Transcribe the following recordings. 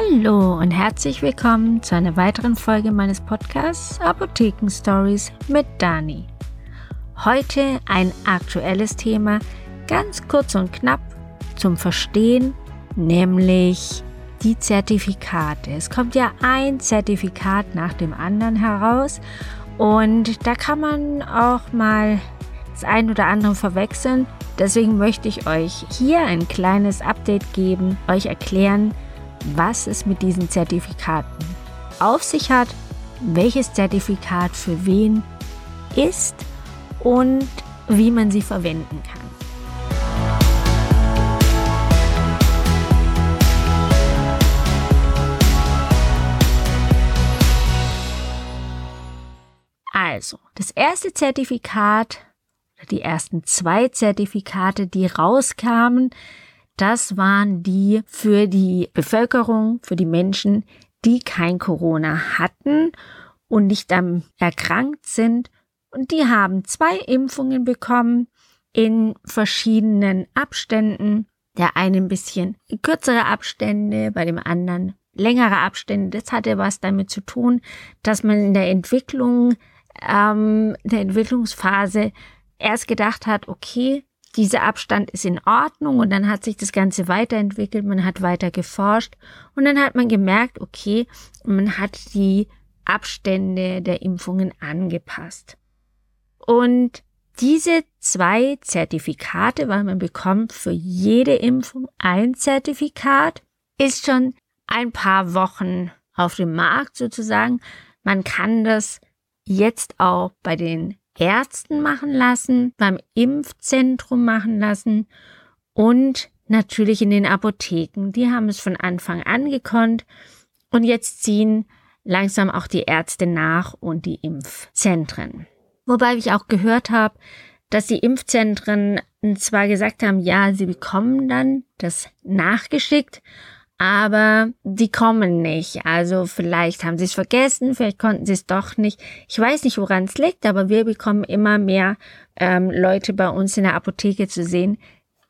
Hallo und herzlich willkommen zu einer weiteren Folge meines Podcasts Apotheken Stories mit Dani. Heute ein aktuelles Thema, ganz kurz und knapp zum Verstehen, nämlich die Zertifikate. Es kommt ja ein Zertifikat nach dem anderen heraus und da kann man auch mal das ein oder andere verwechseln. Deswegen möchte ich euch hier ein kleines Update geben, euch erklären, was es mit diesen Zertifikaten auf sich hat, welches Zertifikat für wen ist und wie man sie verwenden kann. Also, das erste Zertifikat, die ersten zwei Zertifikate, die rauskamen, das waren die für die Bevölkerung, für die Menschen, die kein Corona hatten und nicht am erkrankt sind. Und die haben zwei Impfungen bekommen in verschiedenen Abständen. Der eine ein bisschen kürzere Abstände, bei dem anderen längere Abstände. Das hatte was damit zu tun, dass man in der Entwicklung, ähm, der Entwicklungsphase erst gedacht hat, okay, dieser Abstand ist in Ordnung und dann hat sich das Ganze weiterentwickelt, man hat weiter geforscht und dann hat man gemerkt, okay, man hat die Abstände der Impfungen angepasst. Und diese zwei Zertifikate, weil man bekommt für jede Impfung ein Zertifikat, ist schon ein paar Wochen auf dem Markt sozusagen. Man kann das jetzt auch bei den Ärzten machen lassen, beim Impfzentrum machen lassen und natürlich in den Apotheken. Die haben es von Anfang an gekonnt und jetzt ziehen langsam auch die Ärzte nach und die Impfzentren. Wobei ich auch gehört habe, dass die Impfzentren zwar gesagt haben, ja, sie bekommen dann das nachgeschickt, aber die kommen nicht. Also vielleicht haben sie es vergessen, vielleicht konnten sie es doch nicht. Ich weiß nicht, woran es liegt, aber wir bekommen immer mehr ähm, Leute bei uns in der Apotheke zu sehen,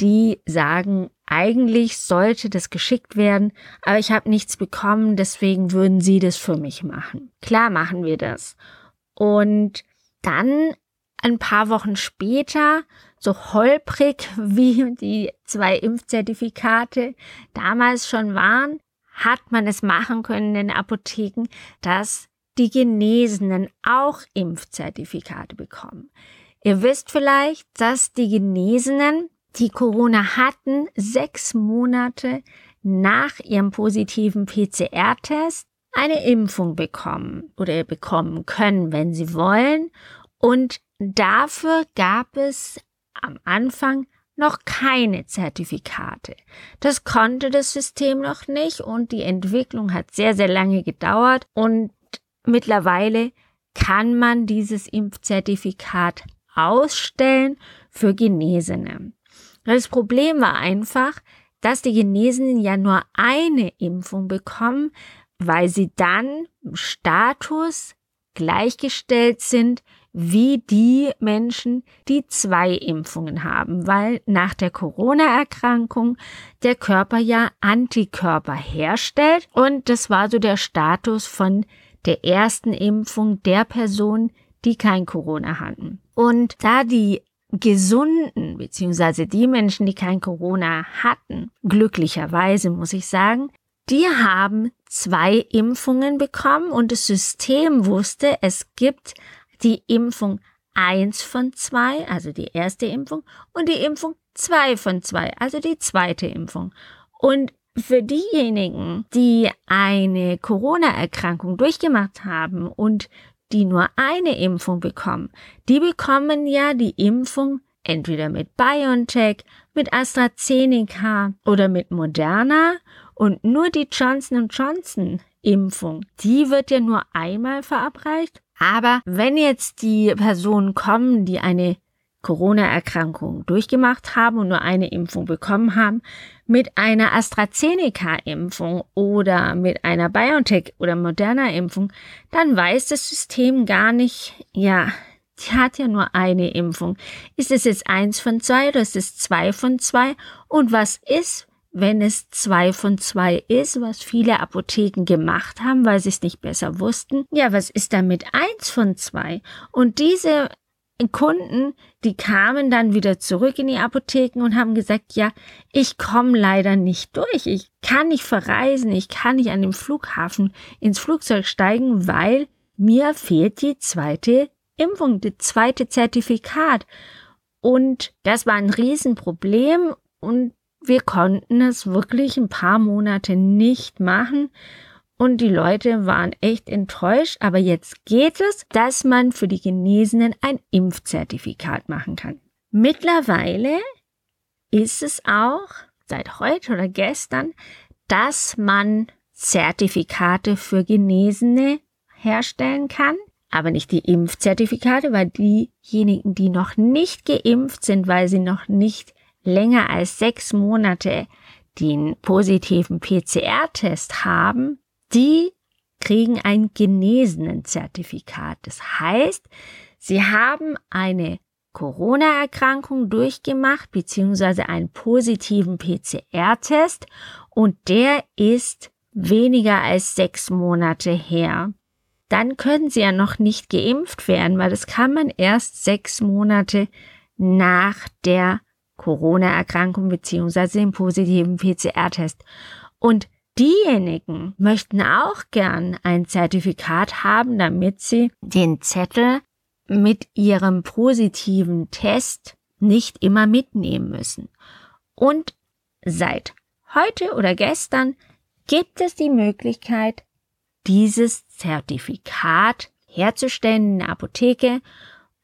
die sagen, eigentlich sollte das geschickt werden, aber ich habe nichts bekommen, deswegen würden sie das für mich machen. Klar machen wir das. Und dann ein paar Wochen später so holprig wie die zwei Impfzertifikate damals schon waren, hat man es machen können in den Apotheken, dass die Genesenen auch Impfzertifikate bekommen. Ihr wisst vielleicht, dass die Genesenen, die Corona hatten, sechs Monate nach ihrem positiven PCR-Test eine Impfung bekommen oder bekommen können, wenn sie wollen. Und dafür gab es am Anfang noch keine Zertifikate. Das konnte das System noch nicht und die Entwicklung hat sehr, sehr lange gedauert und mittlerweile kann man dieses Impfzertifikat ausstellen für Genesene. Das Problem war einfach, dass die Genesenen ja nur eine Impfung bekommen, weil sie dann im Status gleichgestellt sind wie die Menschen, die zwei Impfungen haben, weil nach der Corona-Erkrankung der Körper ja Antikörper herstellt und das war so der Status von der ersten Impfung der Person, die kein Corona hatten. Und da die Gesunden, beziehungsweise die Menschen, die kein Corona hatten, glücklicherweise muss ich sagen, die haben zwei Impfungen bekommen und das System wusste, es gibt die Impfung 1 von 2, also die erste Impfung, und die Impfung 2 von 2, also die zweite Impfung. Und für diejenigen, die eine Corona-Erkrankung durchgemacht haben und die nur eine Impfung bekommen, die bekommen ja die Impfung entweder mit BioNTech, mit AstraZeneca oder mit Moderna und nur die Johnson Johnson Impfung, die wird ja nur einmal verabreicht aber wenn jetzt die Personen kommen, die eine Corona-Erkrankung durchgemacht haben und nur eine Impfung bekommen haben, mit einer AstraZeneca-Impfung oder mit einer BioNTech oder Moderna-Impfung, dann weiß das System gar nicht, ja, die hat ja nur eine Impfung. Ist es jetzt eins von zwei oder ist es zwei von zwei? Und was ist, wenn es zwei von zwei ist, was viele Apotheken gemacht haben, weil sie es nicht besser wussten. Ja, was ist dann mit eins von zwei? Und diese Kunden, die kamen dann wieder zurück in die Apotheken und haben gesagt, ja, ich komme leider nicht durch. Ich kann nicht verreisen. Ich kann nicht an dem Flughafen ins Flugzeug steigen, weil mir fehlt die zweite Impfung, das zweite Zertifikat. Und das war ein Riesenproblem und wir konnten es wirklich ein paar Monate nicht machen. Und die Leute waren echt enttäuscht. Aber jetzt geht es, dass man für die Genesenen ein Impfzertifikat machen kann. Mittlerweile ist es auch, seit heute oder gestern, dass man Zertifikate für Genesene herstellen kann, aber nicht die Impfzertifikate, weil diejenigen, die noch nicht geimpft sind, weil sie noch nicht länger als sechs Monate den positiven PCR-Test haben, die kriegen ein genesenen Zertifikat. Das heißt, sie haben eine Corona-Erkrankung durchgemacht, beziehungsweise einen positiven PCR-Test und der ist weniger als sechs Monate her. Dann können sie ja noch nicht geimpft werden, weil das kann man erst sechs Monate nach der Corona-Erkrankung beziehungsweise dem positiven PCR-Test. Und diejenigen möchten auch gern ein Zertifikat haben, damit sie den Zettel mit ihrem positiven Test nicht immer mitnehmen müssen. Und seit heute oder gestern gibt es die Möglichkeit, dieses Zertifikat herzustellen in der Apotheke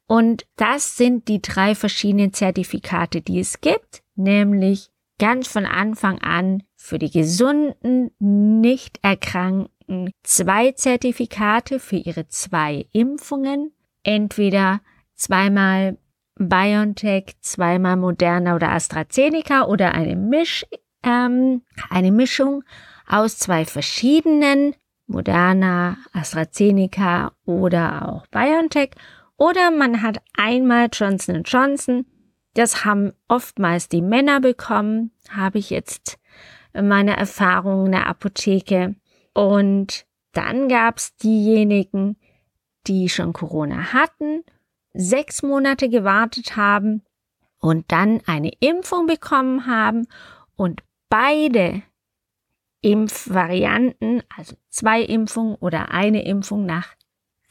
und das sind die drei verschiedenen Zertifikate, die es gibt, nämlich ganz von Anfang an für die gesunden, nicht erkrankten zwei Zertifikate für ihre zwei Impfungen, entweder zweimal BioNTech, zweimal Moderna oder AstraZeneca oder eine, Misch, ähm, eine Mischung aus zwei verschiedenen Moderna, AstraZeneca oder auch BioNTech oder man hat einmal Johnson Johnson. Das haben oftmals die Männer bekommen, habe ich jetzt meine Erfahrungen in der Apotheke. Und dann gab es diejenigen, die schon Corona hatten, sechs Monate gewartet haben und dann eine Impfung bekommen haben und beide Impfvarianten, also zwei Impfungen oder eine Impfung nach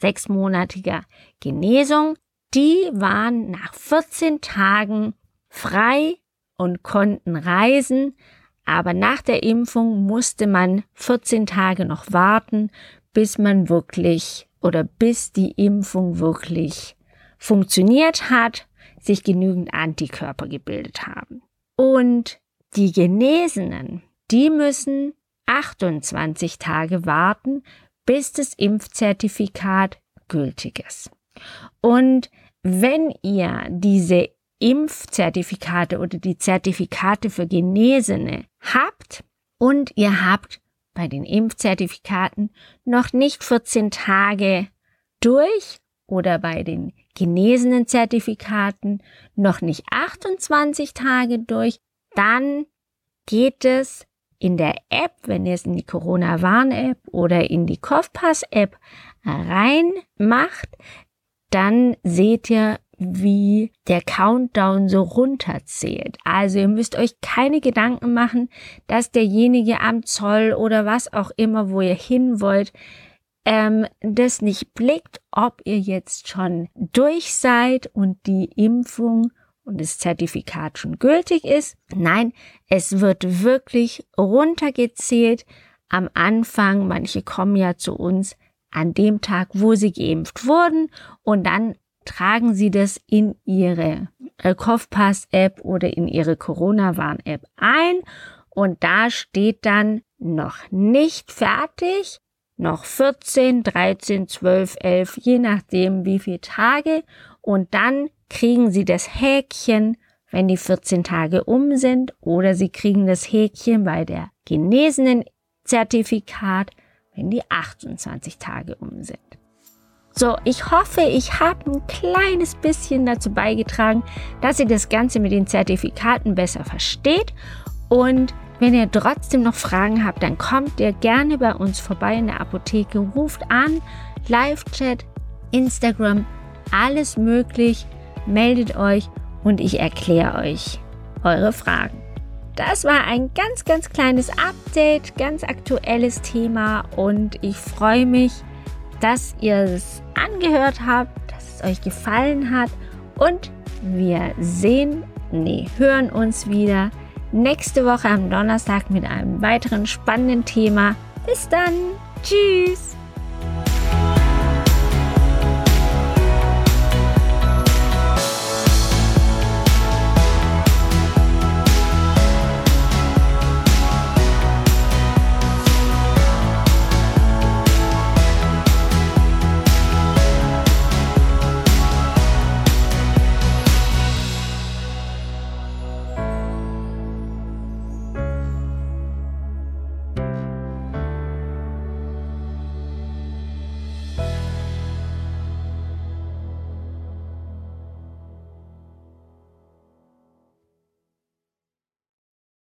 sechsmonatiger Genesung, die waren nach 14 Tagen frei und konnten reisen, aber nach der Impfung musste man 14 Tage noch warten, bis man wirklich oder bis die Impfung wirklich funktioniert hat, sich genügend Antikörper gebildet haben. Und die Genesenen, die müssen 28 Tage warten, bis das Impfzertifikat gültig ist. Und wenn ihr diese Impfzertifikate oder die Zertifikate für Genesene habt und ihr habt bei den Impfzertifikaten noch nicht 14 Tage durch oder bei den genesenen Zertifikaten noch nicht 28 Tage durch, dann geht es in der App, wenn ihr es in die Corona-Warn-App oder in die Kopfpass-App reinmacht, dann seht ihr, wie der Countdown so runterzählt. Also ihr müsst euch keine Gedanken machen, dass derjenige am Zoll oder was auch immer, wo ihr hin wollt, ähm, das nicht blickt, ob ihr jetzt schon durch seid und die Impfung und das Zertifikat schon gültig ist. Nein, es wird wirklich runtergezählt am Anfang. Manche kommen ja zu uns an dem Tag, wo sie geimpft wurden und dann tragen sie das in ihre äh, Kopfpass-App oder in ihre Corona-Warn-App ein und da steht dann noch nicht fertig, noch 14, 13, 12, 11, je nachdem wie viele Tage und dann kriegen Sie das Häkchen, wenn die 14 Tage um sind, oder Sie kriegen das Häkchen bei der genesenen Zertifikat, wenn die 28 Tage um sind. So, ich hoffe, ich habe ein kleines bisschen dazu beigetragen, dass ihr das Ganze mit den Zertifikaten besser versteht. Und Wenn ihr trotzdem noch Fragen habt, dann kommt ihr gerne bei uns vorbei in der Apotheke, ruft an, Live-Chat, Instagram, alles möglich. Meldet euch und ich erkläre euch eure Fragen. Das war ein ganz, ganz kleines Update, ganz aktuelles Thema und ich freue mich, dass ihr es angehört habt, dass es euch gefallen hat und wir sehen, nee, hören uns wieder nächste Woche am Donnerstag mit einem weiteren spannenden Thema. Bis dann. Tschüss.